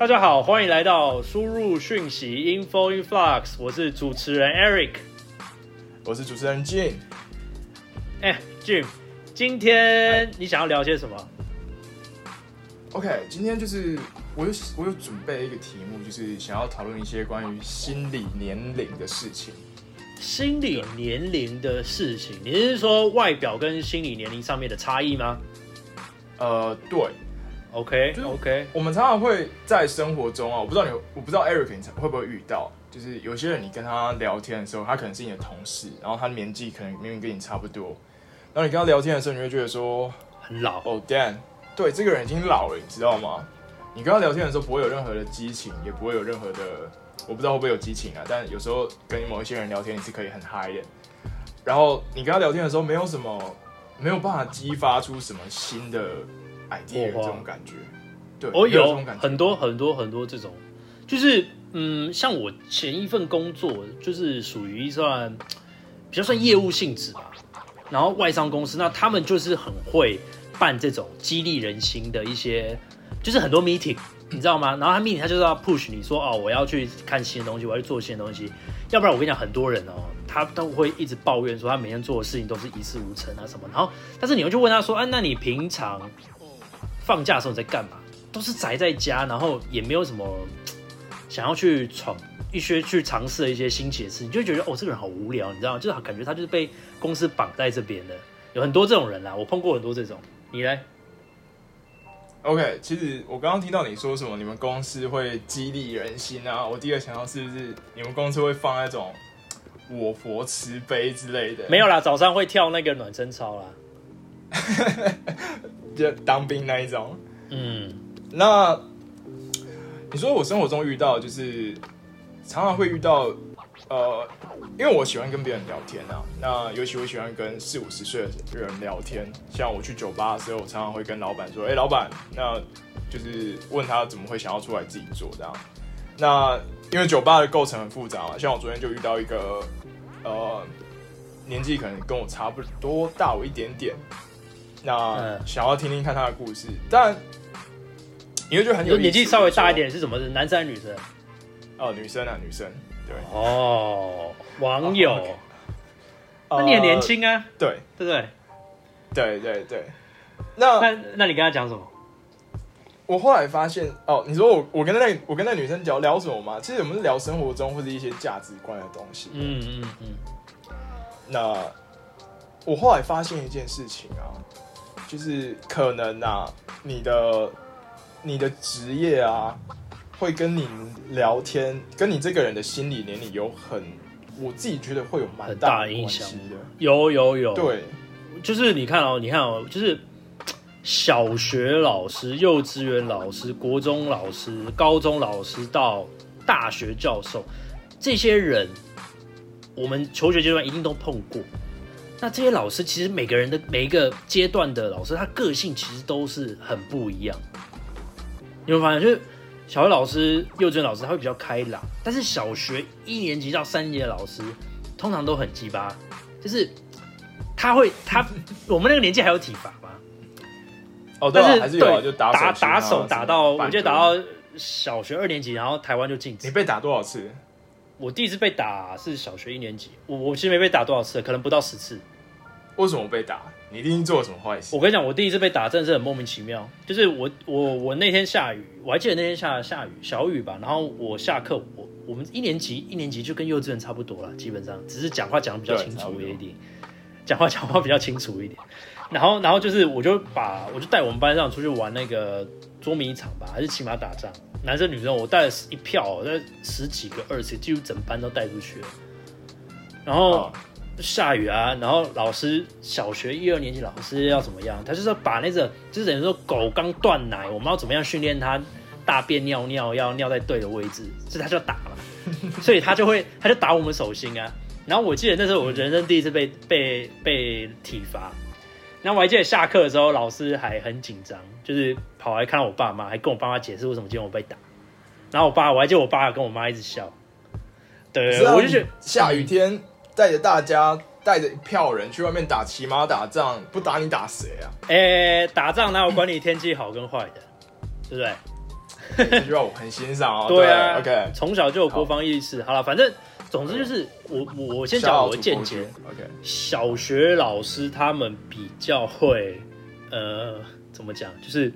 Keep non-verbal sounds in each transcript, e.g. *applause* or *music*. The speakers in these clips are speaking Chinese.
大家好，欢迎来到输入讯息 info influx，我是主持人 Eric，我是主持人 Jim。哎，Jim，今天你想要聊些什么？OK，今天就是我有我有准备一个题目，就是想要讨论一些关于心理年龄的事情。心理年龄的事情，你是说外表跟心理年龄上面的差异吗？呃，对。OK，OK，我们常常会在生活中啊，我不知道你，我不知道 Eric 你会不会遇到，就是有些人你跟他聊天的时候，他可能是你的同事，然后他年纪可能明明跟你差不多，然后你跟他聊天的时候，你会觉得说很老哦，Dan，对，这个人已经老了，你知道吗？你跟他聊天的时候不会有任何的激情，也不会有任何的，我不知道会不会有激情啊，但有时候跟某一些人聊天，你是可以很嗨的，然后你跟他聊天的时候，没有什么，没有办法激发出什么新的。Idea 这种感觉，对，我有很多很多很多这种，就是嗯，像我前一份工作就是属于算比较算业务性质吧，然后外商公司，那他们就是很会办这种激励人心的一些，就是很多 meeting，你知道吗？然后他 meeting 他就是要 push 你说哦，我要去看新的东西，我要去做新的东西，要不然我跟你讲，很多人哦，他都会一直抱怨说他每天做的事情都是一事无成啊什么，然后但是你又去问他说，啊，那你平常？放假的时候在干嘛？都是宅在家，然后也没有什么 *tsk* 想要去闯一些、去尝试的一些新奇的事，你就觉得哦，这个人好无聊，你知道吗？就是感觉他就是被公司绑在这边的。有很多这种人啦，我碰过很多这种。你呢？OK，其实我刚刚听到你说什么，你们公司会激励人心啊？我第一个想到是不是你们公司会放那种我佛慈悲之类的？没有啦，早上会跳那个暖身操啦。*laughs* 就当兵那一种，嗯，那你说我生活中遇到就是常常会遇到，呃，因为我喜欢跟别人聊天啊，那尤其我喜欢跟四五十岁的人聊天，像我去酒吧的时候，我常常会跟老板说，哎，老板，那就是问他怎么会想要出来自己做这样，那因为酒吧的构成很复杂嘛，像我昨天就遇到一个，呃，年纪可能跟我差不多大我一点点。那想要听听看他的故事，但你会觉得很有年纪稍微大一点是什么？是男生还是女生？哦，女生啊，女生。对哦，网友。那你很年轻啊？对，对不对？对对对。那那那你跟他讲什么？我后来发现，哦，你说我我跟那我跟那女生聊聊什么吗？其实我们是聊生活中或者一些价值观的东西。嗯嗯嗯。那我后来发现一件事情啊。就是可能啊，你的你的职业啊，会跟你聊天，跟你这个人的心理年龄有很，我自己觉得会有蛮大影响的。有有有，对，就是你看哦，你看哦，就是小学老师、幼稚园老师、国中老师、高中老师到大学教授，这些人，我们求学阶段一定都碰过。那这些老师其实每个人的每一个阶段的老师，他个性其实都是很不一样。你会发现，就是小学老师、幼稚园老师他会比较开朗，但是小学一年级到三年级的老师通常都很鸡巴，就是他会他我们那个年纪还有体罚吗？哦，对，还是有，就打打打手打到，我记得打到小学二年级，然后台湾就禁止。你被打多少次？我第一次被打是小学一年级，我我其实没被打多少次，可能不到十次。为什么被打？你一定做了什么坏事？我跟你讲，我第一次被打真的是很莫名其妙。就是我我我那天下雨，我还记得那天下下雨小雨吧。然后我下课，我我们一年级一年级就跟幼稚园差不多了，基本上只是讲话讲的比较清楚一点，讲话讲话比较清楚一点。然后然后就是我就把我就带我们班上出去玩那个捉迷藏吧，还是骑马打仗。男生女生我带了一票，那十几个二十，几乎整班都带出去了。然后下雨啊，然后老师小学一二年级老师要怎么样？他就是把那个，就是等于说狗刚断奶，我们要怎么样训练它大便尿尿要尿在对的位置，所以他就打了，*laughs* 所以他就会他就打我们手心啊。然后我记得那时候我人生第一次被被被体罚。然后我还记得下课的时候，老师还很紧张，就是跑来看到我爸妈，还跟我爸妈解释为什么今天我被打。然后我爸，我还记得我爸跟我妈一直笑。对，我就觉得下雨天带着大家带着一票人去外面打骑马打仗，不打你打谁啊？哎，打仗哪有管你天气好跟坏的，*laughs* 对不对？这句话我很欣赏哦。对啊，OK，从小就有国防意识。好了，反正总之就是我我我先讲我的见解。OK，小学老师他们比较会，呃，怎么讲？就是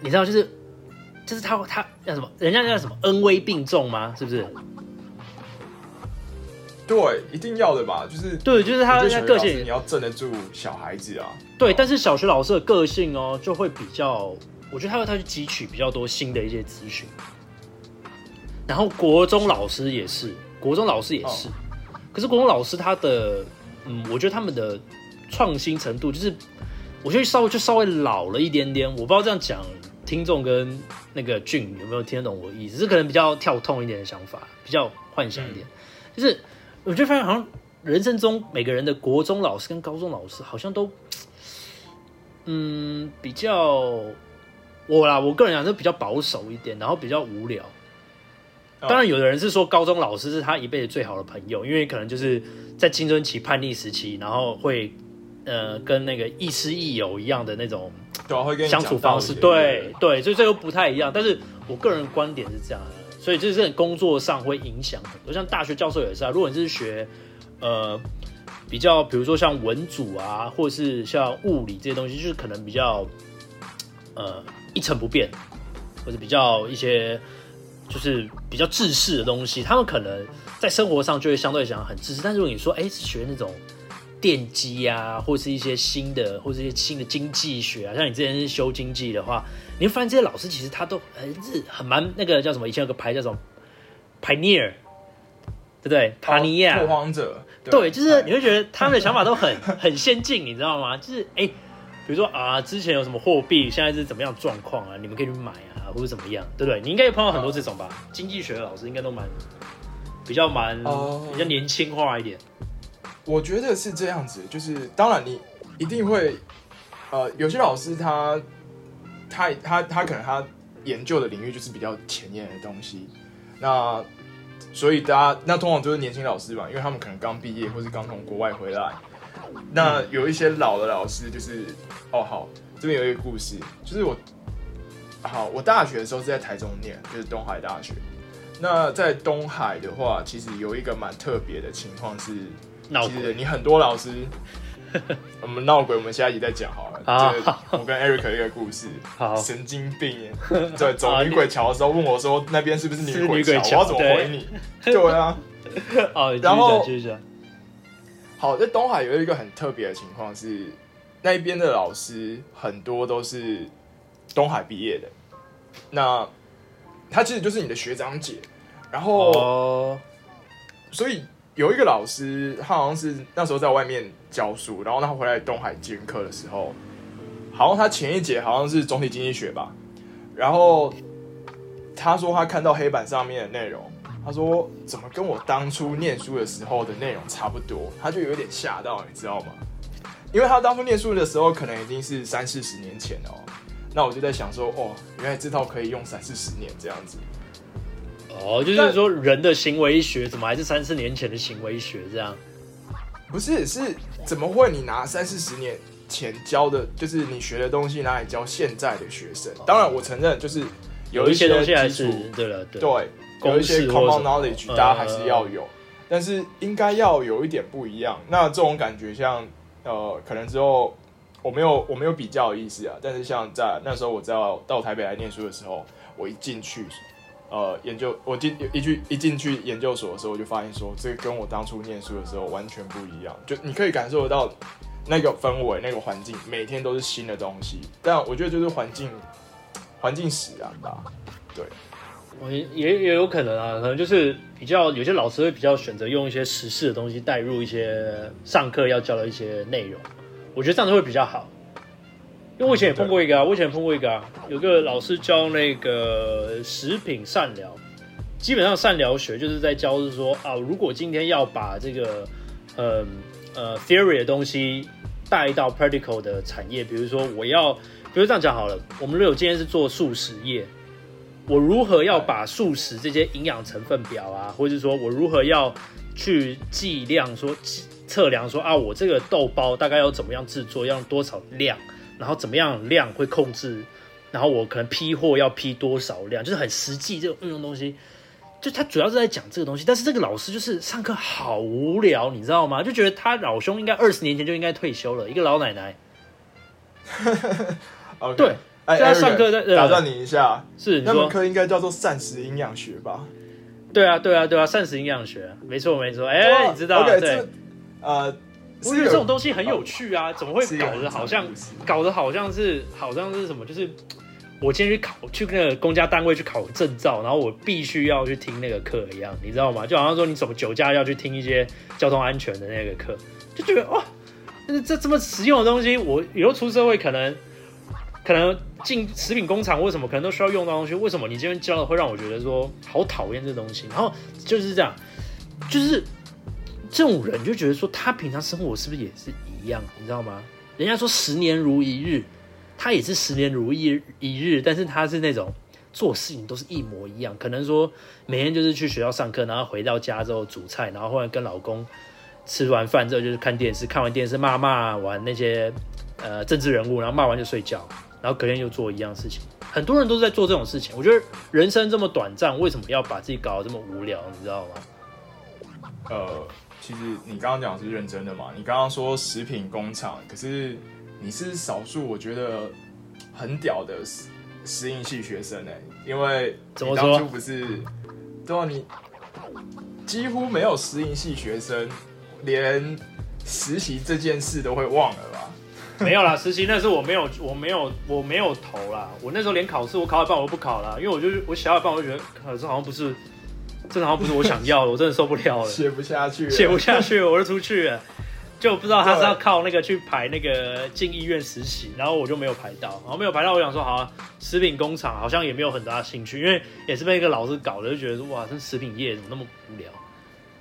你知道，就是就是他他叫什么？人家叫什么？恩威并重吗？是不是？对，一定要的吧，就是对，就是他他个性，你要镇得住小孩子啊。对，但是小学老师的个性哦，就会比较，我觉得他会他去汲取比较多新的一些资讯。然后国中老师也是，国中老师也是，可是国中老师他的，嗯，我觉得他们的创新程度，就是我觉得稍微就稍微老了一点点。我不知道这样讲，听众跟那个俊有没有听得懂我的意思？是可能比较跳痛一点的想法，比较幻想一点，就是。我就发现，好像人生中每个人的国中老师跟高中老师，好像都，嗯，比较我啦，我个人讲是比较保守一点，然后比较无聊。当然，有的人是说高中老师是他一辈子最好的朋友，因为可能就是在青春期叛逆时期，然后会呃跟那个亦师亦友一样的那种相处方式，对对，所以这又不太一样。但是我个人观点是这样的。所以就是工作上会影响很多，像大学教授也是啊。如果你是学呃比较，比如说像文组啊，或是像物理这些东西，就是可能比较呃一成不变，或者比较一些就是比较制式的东西，他们可能在生活上就会相对讲很制式。但是如果你说哎学那种电机啊，或是一些新的，或是一些新的经济学啊，像你之前是修经济的话。你会发现这些老师其实他都很日很蛮那个叫什么？以前有个牌叫什么？Pioneer，对不对？帕尼亚拓荒者。对，就是你会觉得他们的想法都很很先进，你知道吗？就是哎，比如说啊，之前有什么货币，现在是怎么样状况啊？你们可以去买啊，或者怎么样，对不对？你应该也碰到很多这种吧？经济学的老师应该都蛮比较蛮比较年轻化一点。我觉得是这样子，就是当然你一定会呃，有些老师他。他他他可能他研究的领域就是比较前沿的东西，那所以大家那通常都是年轻老师吧，因为他们可能刚毕业或是刚从国外回来。那有一些老的老师就是哦好，这边有一个故事，就是我好我大学的时候是在台中念，就是东海大学。那在东海的话，其实有一个蛮特别的情况是，其实你很多老师。*laughs* 我们闹鬼，我们下一集再讲好了。这我跟 Eric 一个故事。神经病！在走女鬼桥的时候，问我说那边是不是女鬼桥？我要怎么回你？对啊。*laughs* 哦，然后好，在东海有一个很特别的情况是，那一边的老师很多都是东海毕业的。那他其实就是你的学长姐，然后，所以。有一个老师，他好像是那时候在外面教书，然后他回来东海兼课的时候，好像他前一节好像是总体经济学吧，然后他说他看到黑板上面的内容，他说怎么跟我当初念书的时候的内容差不多，他就有点吓到，你知道吗？因为他当初念书的时候可能已经是三四十年前哦，那我就在想说，哦，原来这套可以用三四十年这样子。哦，就是说人的行为学怎么还是三四年前的行为学这样？不是，是怎么会你拿三四十年前教的，就是你学的东西拿来教现在的学生？当然，我承认就是有一些东西还是对了，对，有一些 common knowledge 大家还是要有，但是应该要有一点不一样。那这种感觉像呃，可能之后我没有我没有比较的意思啊，但是像在那时候我在到台北来念书的时候，我一进去。呃，研究我进一去一进去研究所的时候，我就发现说，这个跟我当初念书的时候完全不一样。就你可以感受得到那个氛围、那个环境，每天都是新的东西。但我觉得就是环境环境使然吧。对，我也也有可能啊，可能就是比较有些老师会比较选择用一些时事的东西带入一些上课要教的一些内容，我觉得这样子会比较好。因为我以前也碰过一个啊，我以前碰过一个啊，有个老师教那个食品善疗，基本上善疗学就是在教，是说啊，如果今天要把这个，呃呃，theory 的东西带到 practical 的产业，比如说我要，比如这样讲好了，我们如果今天是做素食业，我如何要把素食这些营养成分表啊，或者是说我如何要去计量说测量说啊，我这个豆包大概要怎么样制作，要多少量？然后怎么样量会控制？然后我可能批货要批多少量，就是很实际这种运用东西。就他主要是在讲这个东西，但是这个老师就是上课好无聊，你知道吗？就觉得他老兄应该二十年前就应该退休了，一个老奶奶。*laughs* 对，哎，他上课在打断你一下，是那门课应该叫做膳食营养学吧？对啊，对啊，对啊，膳食营养学，没错，没错。哎，你知道对？呃，我觉得这种东西很有趣啊，怎么会搞得好像搞得好像是好像是什么？就是我今天去考去那个公家单位去考证照，然后我必须要去听那个课一样，你知道吗？就好像说你怎么酒驾要去听一些交通安全的那个课，就觉得哇，这这么实用的东西，我以后出社会可能。可能进食品工厂，为什么可能都需要用到东西？为什么你今天教的会让我觉得说好讨厌这东西？然后就是这样，就是这种人就觉得说他平常生活是不是也是一样？你知道吗？人家说十年如一日，他也是十年如一一日，但是他是那种做事情都是一模一样。可能说每天就是去学校上课，然后回到家之后煮菜，然后后来跟老公吃完饭之后就是看电视，看完电视骂骂完那些呃政治人物，然后骂完就睡觉。然后隔天又做一样事情，很多人都在做这种事情。我觉得人生这么短暂，为什么要把自己搞得这么无聊？你知道吗？呃，其实你刚刚讲是认真的嘛？你刚刚说食品工厂，可是你是少数我觉得很屌的食食应系学生哎，因为怎么说不是？对啊，你几乎没有食应系学生连实习这件事都会忘了吧？没有啦，*laughs* 实习那是我没有，我没有，我没有投啦。我那时候连考试，我考一半我都不考了，因为我就是我小一半，我就觉得考试好像不是，这好像不是我想要的，我真的受不了了，写不下去，写不下去，我就出去了，就不知道他是要靠那个去排那个进医院实习，然后我就没有排到，然后没有排到，我想说好，食品工厂好像也没有很大兴趣，因为也是被一个老师搞的，就觉得说哇，这食品业怎么那么无聊，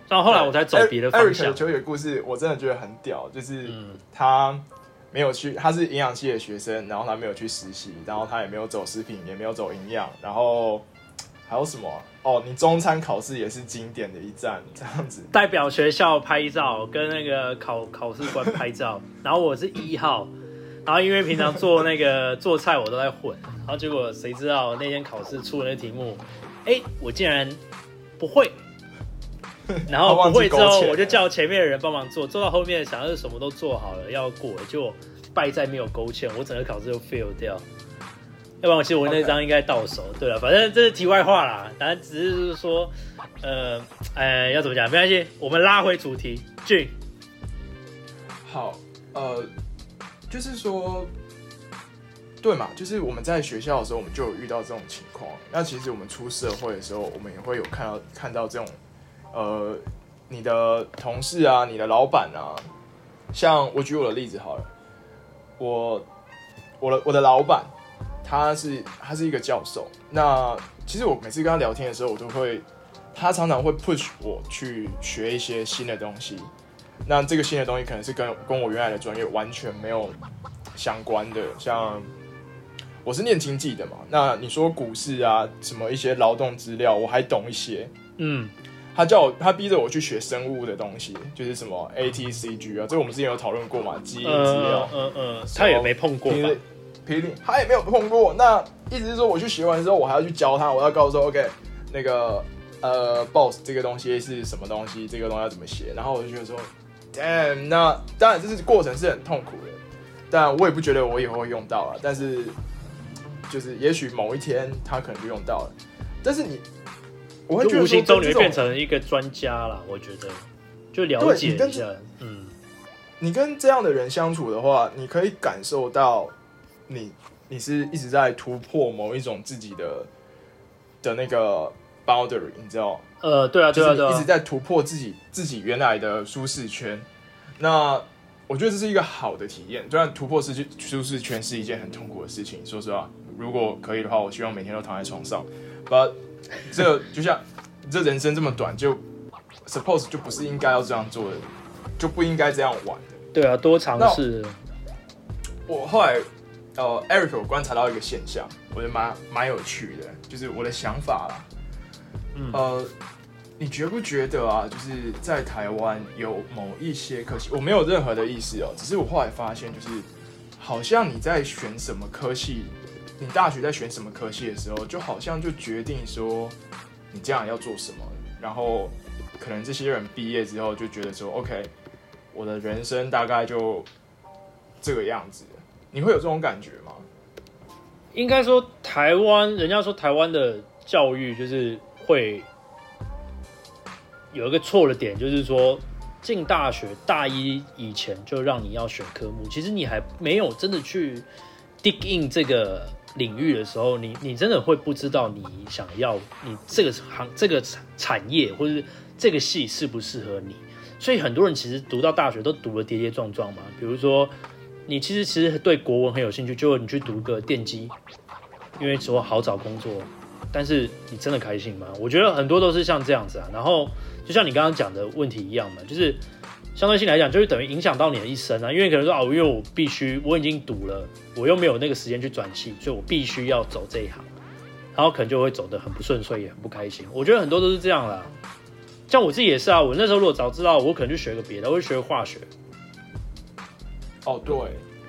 然后后来我才走别的方向。球员故事我真的觉得很屌，就是他。没有去，他是营养系的学生，然后他没有去实习，然后他也没有走食品，也没有走营养，然后还有什么？哦，你中餐考试也是经典的一站，这样子代表学校拍照，跟那个考考试官拍照，*laughs* 然后我是一号，然后因为平常做那个 *laughs* 做菜我都在混，然后结果谁知道那天考试出了那题目，哎，我竟然不会。*laughs* 然后不会之后，我就叫前面的人帮忙做，做到后面想要是什么都做好了要过，就败在没有勾芡，我整个考试就 fail 掉。要不然其实我那张应该到手。对了，反正这是题外话啦，当然只是说，呃，哎，要怎么讲？没关系，我们拉回主题。俊，好，呃，就是说，对嘛？就是我们在学校的时候，我们就有遇到这种情况。那其实我们出社会的时候，我们也会有看到看到这种。呃，你的同事啊，你的老板啊，像我举我的例子好了，我我的我的老板，他是他是一个教授。那其实我每次跟他聊天的时候，我都会，他常常会 push 我去学一些新的东西。那这个新的东西可能是跟跟我原来的专业完全没有相关的。像我是念经济的嘛，那你说股市啊，什么一些劳动资料，我还懂一些，嗯。他叫我，他逼着我去学生物的东西，就是什么 A T C G 啊，这个我们之前有讨论过嘛，基因资料，嗯嗯，他也没碰过，霹雳他也没有碰过。那意思是说，我去学完之后，我还要去教他，我要告诉说，OK，那个呃，boss 这个东西是什么东西，这个东西要怎么写。然后我就觉得说，Damn，那当然这是过程是很痛苦的，但我也不觉得我以后会用到啊。但是就是也许某一天他可能就用到了，但是你。我会无形中你会变成一个专家了，我觉得就了解一下。嗯，你跟这样的人相处的话，你可以感受到你你是一直在突破某一种自己的的那个 boundary，你知道？呃，对啊，对啊，对啊，一直在突破自己自己原来的舒适圈。那我觉得这是一个好的体验。虽然突破舒适舒适圈是一件很痛苦的事情，说实话，如果可以的话，我希望每天都躺在床上。But 这就像这人生这么短，就 suppose 就不是应该要这样做的，就不应该这样玩的。对啊，多尝试。我后来呃，Eric，我观察到一个现象，我觉得蛮蛮有趣的，就是我的想法啦。嗯。呃，你觉不觉得啊？就是在台湾有某一些科系，我没有任何的意思哦，只是我后来发现，就是好像你在选什么科系你大学在选什么科系的时候，就好像就决定说你将来要做什么，然后可能这些人毕业之后就觉得说，OK，我的人生大概就这个样子。你会有这种感觉吗？应该说，台湾人家说台湾的教育就是会有一个错的点，就是说进大学大一以前就让你要选科目，其实你还没有真的去 dig in 这个领域的时候，你你真的会不知道你想要你这个行这个产业或者是这个系适不适合你。所以很多人其实读到大学都读了跌跌撞撞嘛，比如说。你其实其实对国文很有兴趣，就你去读个电机，因为说好找工作，但是你真的开心吗？我觉得很多都是像这样子啊。然后就像你刚刚讲的问题一样嘛，就是相对性来讲，就是等于影响到你的一生啊。因为可能说啊，因为我必须我已经读了，我又没有那个时间去转系，所以我必须要走这一行，然后可能就会走得很不顺遂，也很不开心。我觉得很多都是这样啦。像我自己也是啊，我那时候如果早知道，我可能去学个别的，我会学化学。哦，对，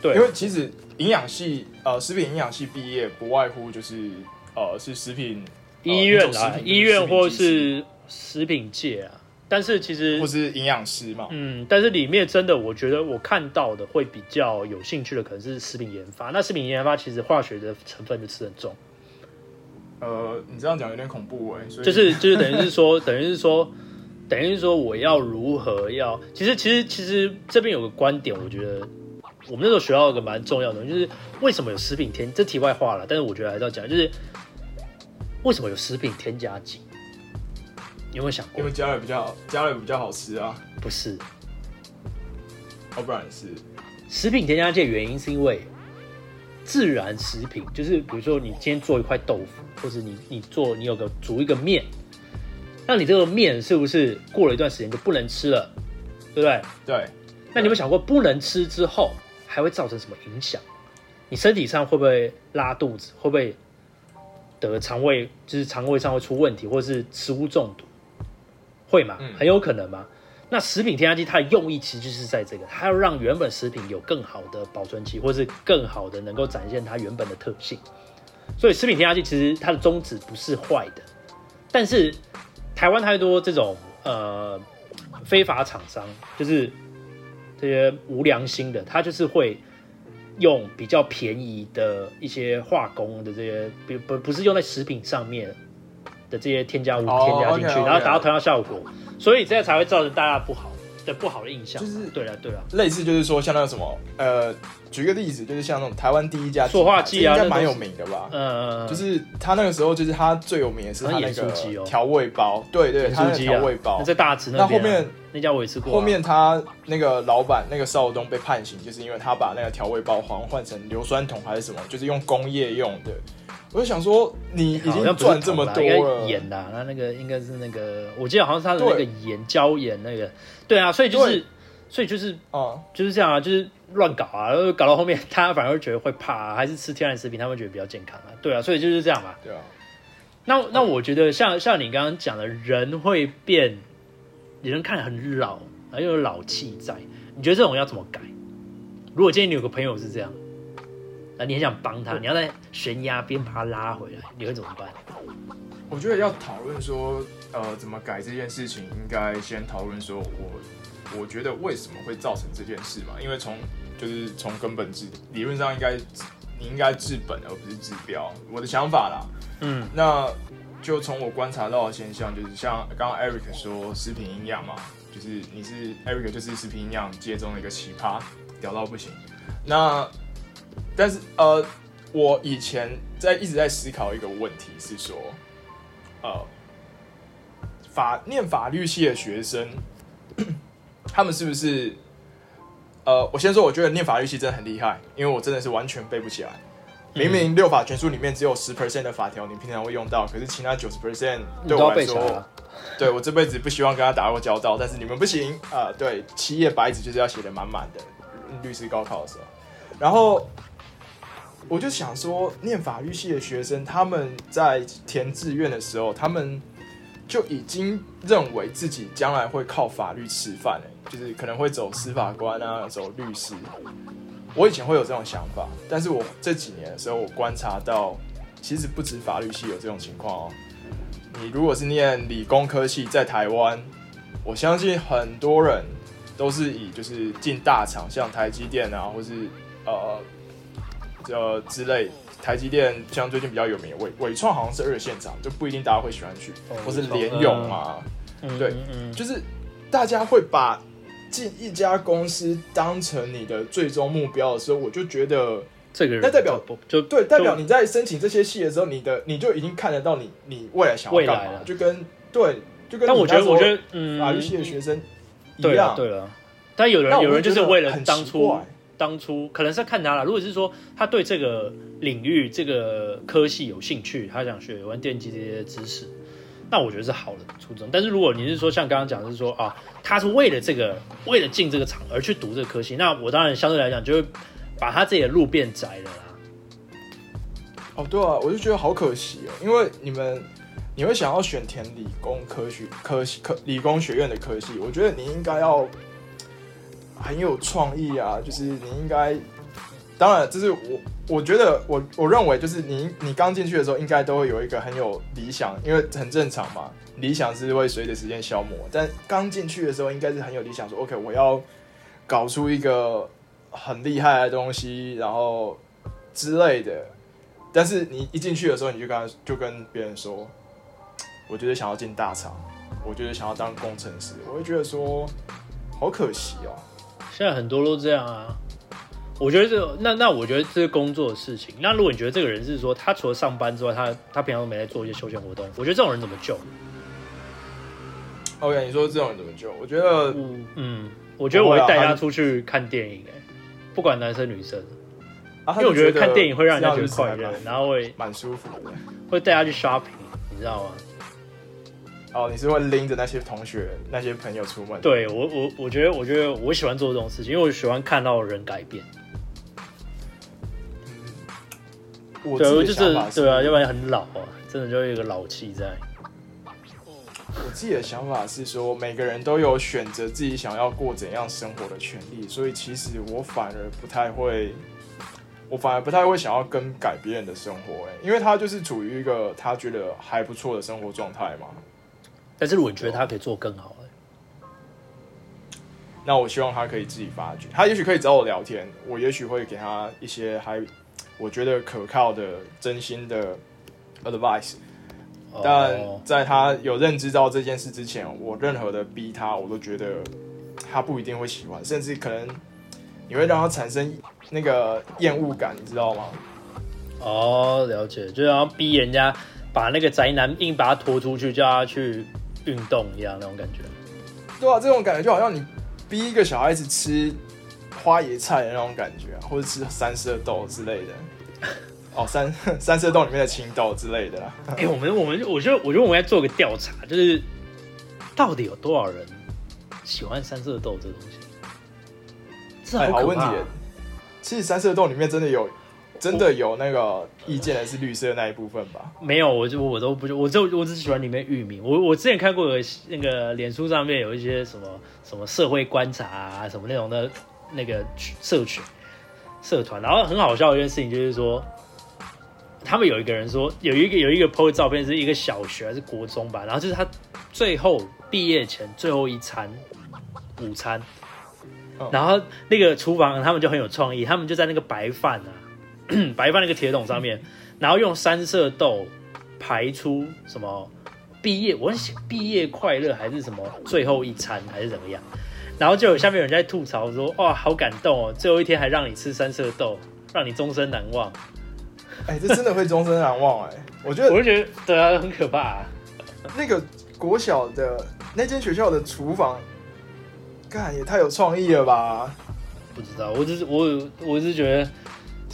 对，因为其实营养系，呃，食品营养系毕业不外乎就是，呃，是食品医院啊，医院或是食品界啊，但是其实或是营养师嘛，嗯，但是里面真的，我觉得我看到的会比较有兴趣的，可能是食品研发。那食品研发其实化学的成分就吃很重。呃，你这样讲有点恐怖哎，就是就是 *laughs* 等于是说，等于是说，等于是说，我要如何要？其实其实其实这边有个观点，我觉得。我们那时候学到一个蛮重要的，就是为什么有食品添这题外话了，但是我觉得还是要讲，就是为什么有食品添加剂？有没有想过？因为加了比较加了比较好吃啊？不是，哦，不然是食品添加剂的原因是因为自然食品，就是比如说你今天做一块豆腐，或者你你做你有个煮一个面，那你这个面是不是过了一段时间就不能吃了？对不对？对。那你有没有想过，不能吃之后？还会造成什么影响？你身体上会不会拉肚子？会不会得肠胃？就是肠胃上会出问题，或者是食物中毒？会吗？很有可能吗？那食品添加剂它的用意其实就是在这个，它要让原本食品有更好的保存期，或是更好的能够展现它原本的特性。所以食品添加剂其实它的宗旨不是坏的，但是台湾太多这种呃非法厂商，就是。这些无良心的，他就是会用比较便宜的一些化工的这些，不不不是用在食品上面的这些添加物添加进去，然后达到同样效果，所以这样才会造成大家不好的不好的印象。就是对了对了，类似就是说像那个什么呃。举个例子，就是像那种台湾第一家塑化剂啊，应该蛮有名的吧？嗯，就是他那个时候，就是他最有名的是他那个调味包，对对，他的调味包在大池那后面那家我也吃过。后面他那个老板那个邵东被判刑，就是因为他把那个调味包好像换成硫酸桶还是什么，就是用工业用的。我就想说，你已经赚这么多了，盐的，那那个应该是那个，我记得好像是他的那个盐椒盐那个，对啊，所以就是。所以就是哦，就是这样啊，就是乱搞啊，然后搞到后面，他反而觉得会怕，还是吃天然食品，他们觉得比较健康啊。对啊，所以就是这样嘛。对啊。那那我觉得像像你刚刚讲的，人会变，人看很老，然后又有老气在，你觉得这种要怎么改？如果今天你有个朋友是这样，那你很想帮他，你要在悬崖边把他拉回来，你会怎么办？我觉得要讨论说，呃，怎么改这件事情，应该先讨论说我。我觉得为什么会造成这件事嘛？因为从就是从根本治，理论上应该你应该治本而不是治标。我的想法啦，嗯，那就从我观察到的现象，就是像刚刚 Eric 说食品营养嘛，就是你是 Eric 就是食品营养界中的一个奇葩，屌到不行。那但是呃，我以前在一直在思考一个问题，是说呃法念法律系的学生。*coughs* 他们是不是？呃，我先说，我觉得念法律系真的很厉害，因为我真的是完全背不起来。明明六法全书里面只有十 percent 的法条你平常会用到，可是其他九十 percent 对我来说，对 *laughs* 我这辈子不希望跟他打过交道。但是你们不行啊！对，七页白纸就是要写的满满的。律师高考的时候，然后我就想说，念法律系的学生他们在填志愿的时候，他们就已经认为自己将来会靠法律吃饭就是可能会走司法官啊，走律师。我以前会有这种想法，但是我这几年的时候，我观察到，其实不止法律系有这种情况哦。你如果是念理工科系，在台湾，我相信很多人都是以就是进大厂，像台积电啊，或是呃呃之类。台积电像最近比较有名的伟伟创，好像是二线厂，就不一定大家会喜欢去，或是联咏啊，对，就是大家会把进一家公司当成你的最终目标的时候，我就觉得这个人那代表就对，代表你在申请这些系的时候，你的你就已经看得到你你未来想要干嘛，就跟对，就跟但我觉得我觉得嗯，法律系的学生一样，对了，但有人有人就是为了当初。当初可能是看他了。如果是说他对这个领域、这个科系有兴趣，他想学有关电机这些知识，那我觉得是好的初衷。但是如果你是说像刚刚讲，是说啊，他是为了这个、为了进这个厂而去读这个科系，那我当然相对来讲就会把他自己的路变窄了啦。哦，对啊，我就觉得好可惜哦，因为你们你会想要选填理工科学科系、科理工学院的科系，我觉得你应该要。很有创意啊！就是你应该，当然，就是我我觉得我我认为，就是你你刚进去的时候，应该都会有一个很有理想，因为很正常嘛。理想是会随着时间消磨，但刚进去的时候，应该是很有理想，说 OK，我要搞出一个很厉害的东西，然后之类的。但是你一进去的时候，你就跟就跟别人说，我觉得想要进大厂，我觉得想要当工程师，我会觉得说，好可惜哦。现在很多都这样啊，我觉得这那那我觉得这是工作的事情。那如果你觉得这个人是说他除了上班之外，他他平常都没在做一些休闲活动，我觉得这种人怎么救？OK，你说这种人怎么救？我觉得，嗯，我觉得我会带他出去看电影，哎，不管男生女生，因为我觉得看电影会让人家觉得快乐，然后会蛮舒服的，会带他去 shopping，你知道吗？哦，你是会拎着那些同学、那些朋友出门？对我，我我觉得，我觉得我喜欢做这种事情，因为我喜欢看到人改变。我对，就是对啊，要不然很老啊，真的就有一个老气在。我自己的想法是说，每个人都有选择自己想要过怎样生活的权利，所以其实我反而不太会，我反而不太会想要更改别人的生活，哎，因为他就是处于一个他觉得还不错的生活状态嘛。但是如果你觉得他可以做更好，那我希望他可以自己发掘。他也许可以找我聊天，我也许会给他一些还我觉得可靠的、真心的 advice。但在他有认知到这件事之前，我任何的逼他，我都觉得他不一定会喜欢，甚至可能你会让他产生那个厌恶感，你知道吗？哦，了解，就要逼人家把那个宅男硬把他拖出去，叫他去。运动一样那种感觉，对啊，这种感觉就好像你逼一个小孩子吃花椰菜的那种感觉啊，或者吃三色豆之类的。哦，三 *laughs* 三色豆里面的青豆之类的啦。*laughs* 哎，我们我们我觉得我觉得我们要做个调查，就是到底有多少人喜欢三色豆这东西？这好问题。其实三色豆里面真的有。真的有那个意见的是绿色那一部分吧？没有，我就我都不就我就我只喜欢里面域名。我我之前看过有那个脸书上面有一些什么什么社会观察啊什么那种的那个社群社团，然后很好笑的一件事情就是说，他们有一个人说有一个有一个 PO 的照片是一个小学还是国中吧，然后就是他最后毕业前最后一餐午餐，然后那个厨房他们就很有创意，他们就在那个白饭啊。*clears throat* 白放那个铁桶上面，然后用三色豆排出什么毕业，我写毕业快乐还是什么最后一餐还是怎么样？然后就有下面有人在吐槽说：“哇，好感动哦，最后一天还让你吃三色豆，让你终身难忘。”哎，这真的会终身难忘哎！我觉得，我就觉得对啊，很可怕。那个国小的那间学校的厨房，干也太有创意了吧？不知道，我只是我我是觉得。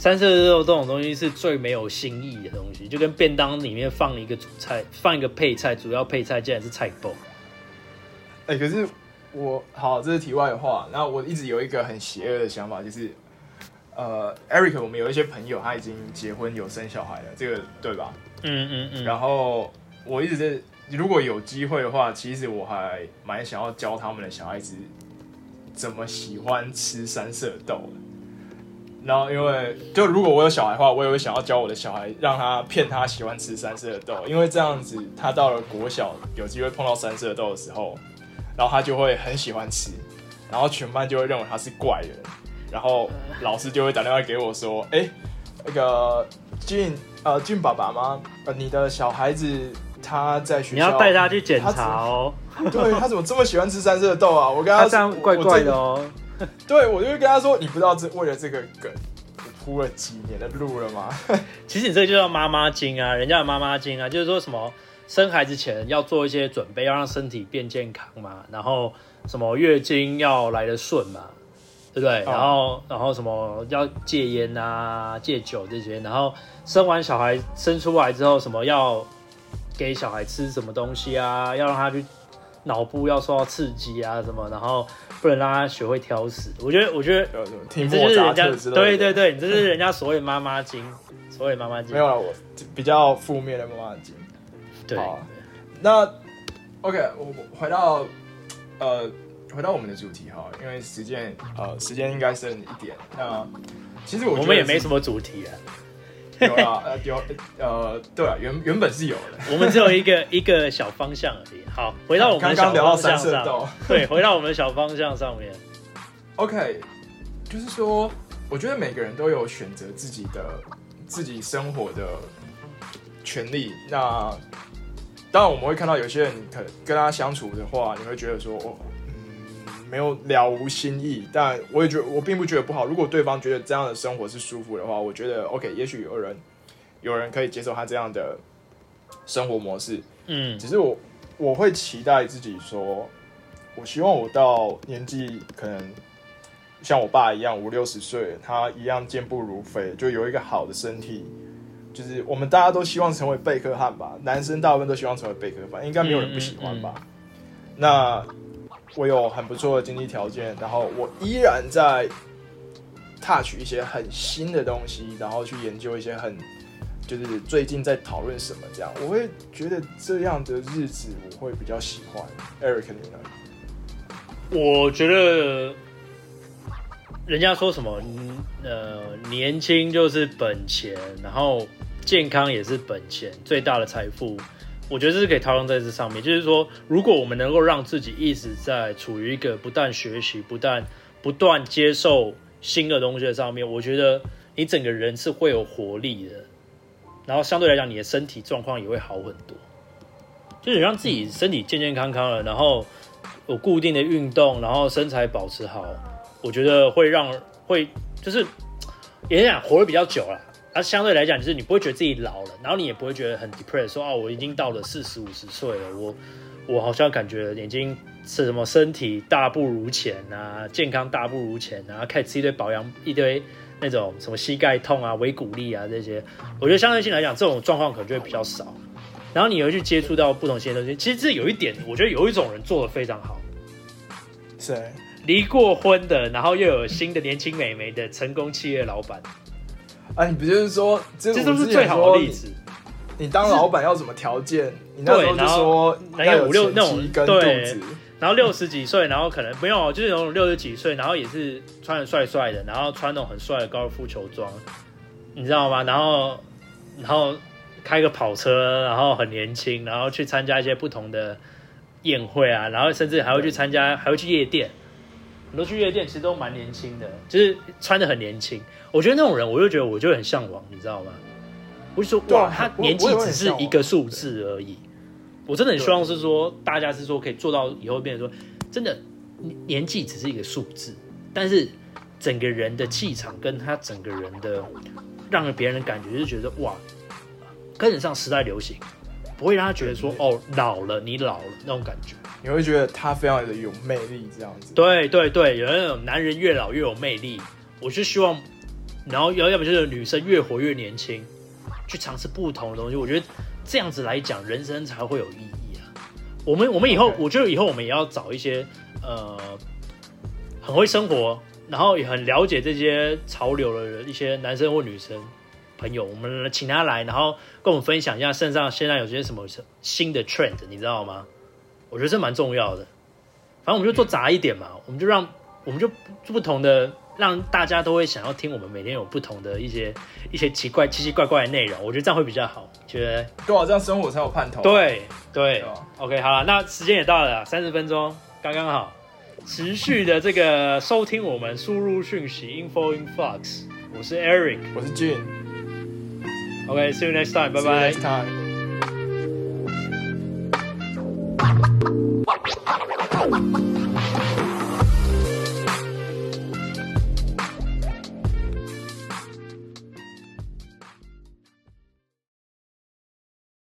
三色肉这种东西是最没有新意的东西，就跟便当里面放一个主菜，放一个配菜，主要配菜竟然是菜包。哎，可是我好，这是题外话。那我一直有一个很邪恶的想法，就是呃，Eric，我们有一些朋友他已经结婚有生小孩了，这个对吧？嗯嗯嗯。然后我一直在，如果有机会的话，其实我还蛮想要教他们的小孩子怎么喜欢吃三色豆。然后因为就如果我有小孩的话，我也会想要教我的小孩，让他骗他喜欢吃三色豆，因为这样子他到了国小有机会碰到三色豆的时候，然后他就会很喜欢吃，然后全班就会认为他是怪人，然后老师就会打电话给我说，哎，那个俊呃俊爸爸吗？呃你的小孩子他在学校，你要带他去检查哦。*laughs* 对他怎么这么喜欢吃三色豆啊？我跟他这样怪怪的哦。*laughs* 对，我就跟他说：“你不知道这为了这个梗，我铺了几年的路了吗？” *laughs* 其实你这个就叫妈妈经啊，人家的妈妈经啊，就是说什么生孩子前要做一些准备，要让身体变健康嘛，然后什么月经要来的顺嘛，对不对？然后然后什么要戒烟啊、戒酒这些，然后生完小孩生出来之后，什么要给小孩吃什么东西啊，要让他去。脑部要受到刺激啊，什么，然后不能让他学会挑食。我觉得，我觉得，这就是人家，对对对，你这是人家所谓妈妈经，所谓妈妈经。没有了，我比较负面的妈妈经。对，那 OK，我回到呃，回到我们的主题哈，因为时间呃，时间应该剩一点。那其实我我们也没什么主题啊。有啊，呃，有，呃，对啊，原原本是有的，我们只有一个一个小方向而已。好，回到我们小方向上，*laughs* 对，回到我们的小方向上面。OK，就是说，我觉得每个人都有选择自己的自己生活的权利。那当然，我们会看到有些人，可跟他相处的话，你会觉得说，哦。没有了无新意，但我也觉得我并不觉得不好。如果对方觉得这样的生活是舒服的话，我觉得 OK。也许有人有人可以接受他这样的生活模式，嗯，只是我我会期待自己说，我希望我到年纪可能像我爸一样五六十岁，他一样健步如飞，就有一个好的身体。就是我们大家都希望成为贝克汉吧，男生大部分都希望成为贝克汉，应该没有人不喜欢吧？那。我有很不错的经济条件，然后我依然在 touch 一些很新的东西，然后去研究一些很就是最近在讨论什么这样，我会觉得这样的日子我会比较喜欢。Eric 你呢？我觉得人家说什么，呃，年轻就是本钱，然后健康也是本钱，最大的财富。我觉得这是可以套用在这上面，就是说，如果我们能够让自己一直在处于一个不断学习、不断不断接受新的东西的上面，我觉得你整个人是会有活力的，然后相对来讲，你的身体状况也会好很多。就是让自己身体健健康康的，然后有固定的运动，然后身材保持好，我觉得会让会就是也想活得比较久了。它相对来讲，就是你不会觉得自己老了，然后你也不会觉得很 depressed，说哦，我已经到了四十五十岁了，我我好像感觉眼睛是什么身体大不如前啊，健康大不如前啊，开始吃一堆保养一堆那种什么膝盖痛啊、微骨力啊这些，我觉得相对性来讲，这种状况可能就会比较少。然后你又去接触到不同新的东西，其实这有一点，我觉得有一种人做的非常好，是离过婚的，然后又有新的年轻美眉的成功企业老板。啊，你不就是说，这都是最好的例子。你当老板要什么条件？你那时候就说，那有五六那种对，然后六十几岁，然后可能没有，就是那种六十几岁，然后也是穿的帅帅的，然后穿那种很帅的高尔夫球装，你知道吗？然后，然后开个跑车，然后很年轻，然后去参加一些不同的宴会啊，然后甚至还会去参加，还会去夜店。很多去夜店其实都蛮年轻的，就是穿的很年轻。我觉得那种人，我就觉得我就很向往，你知道吗？我就说哇，他年纪只是一个数字而已。我真的很希望是说，大家是说可以做到以后变成说，真的年纪只是一个数字，但是整个人的气场跟他整个人的让别人的感觉是觉得哇，跟得上时代流行，不会让他觉得说哦老了，你老了那种感觉。你会觉得他非常的有魅力，这样子。对对对，有那种男人越老越有魅力，我是希望，然后要要么就是女生越活越年轻，去尝试不同的东西。我觉得这样子来讲，人生才会有意义啊。我们我们以后，我觉得以后我们也要找一些呃很会生活，然后也很了解这些潮流的人一些男生或女生朋友，我们请他来，然后跟我们分享一下身上现在有些什么新的 trend，你知道吗？我觉得这蛮重要的，反正我们就做杂一点嘛，我们就让我们就不同的让大家都会想要听我们每天有不同的一些一些奇怪奇奇怪怪的内容我觉得这样会比较好觉得跟我这样生活才有盼头对对 ok 好了那时间也到了三十分钟刚刚好持续的这个收听我们输入讯息 info in fox 我是 eric 我是 June ok see you next time 拜拜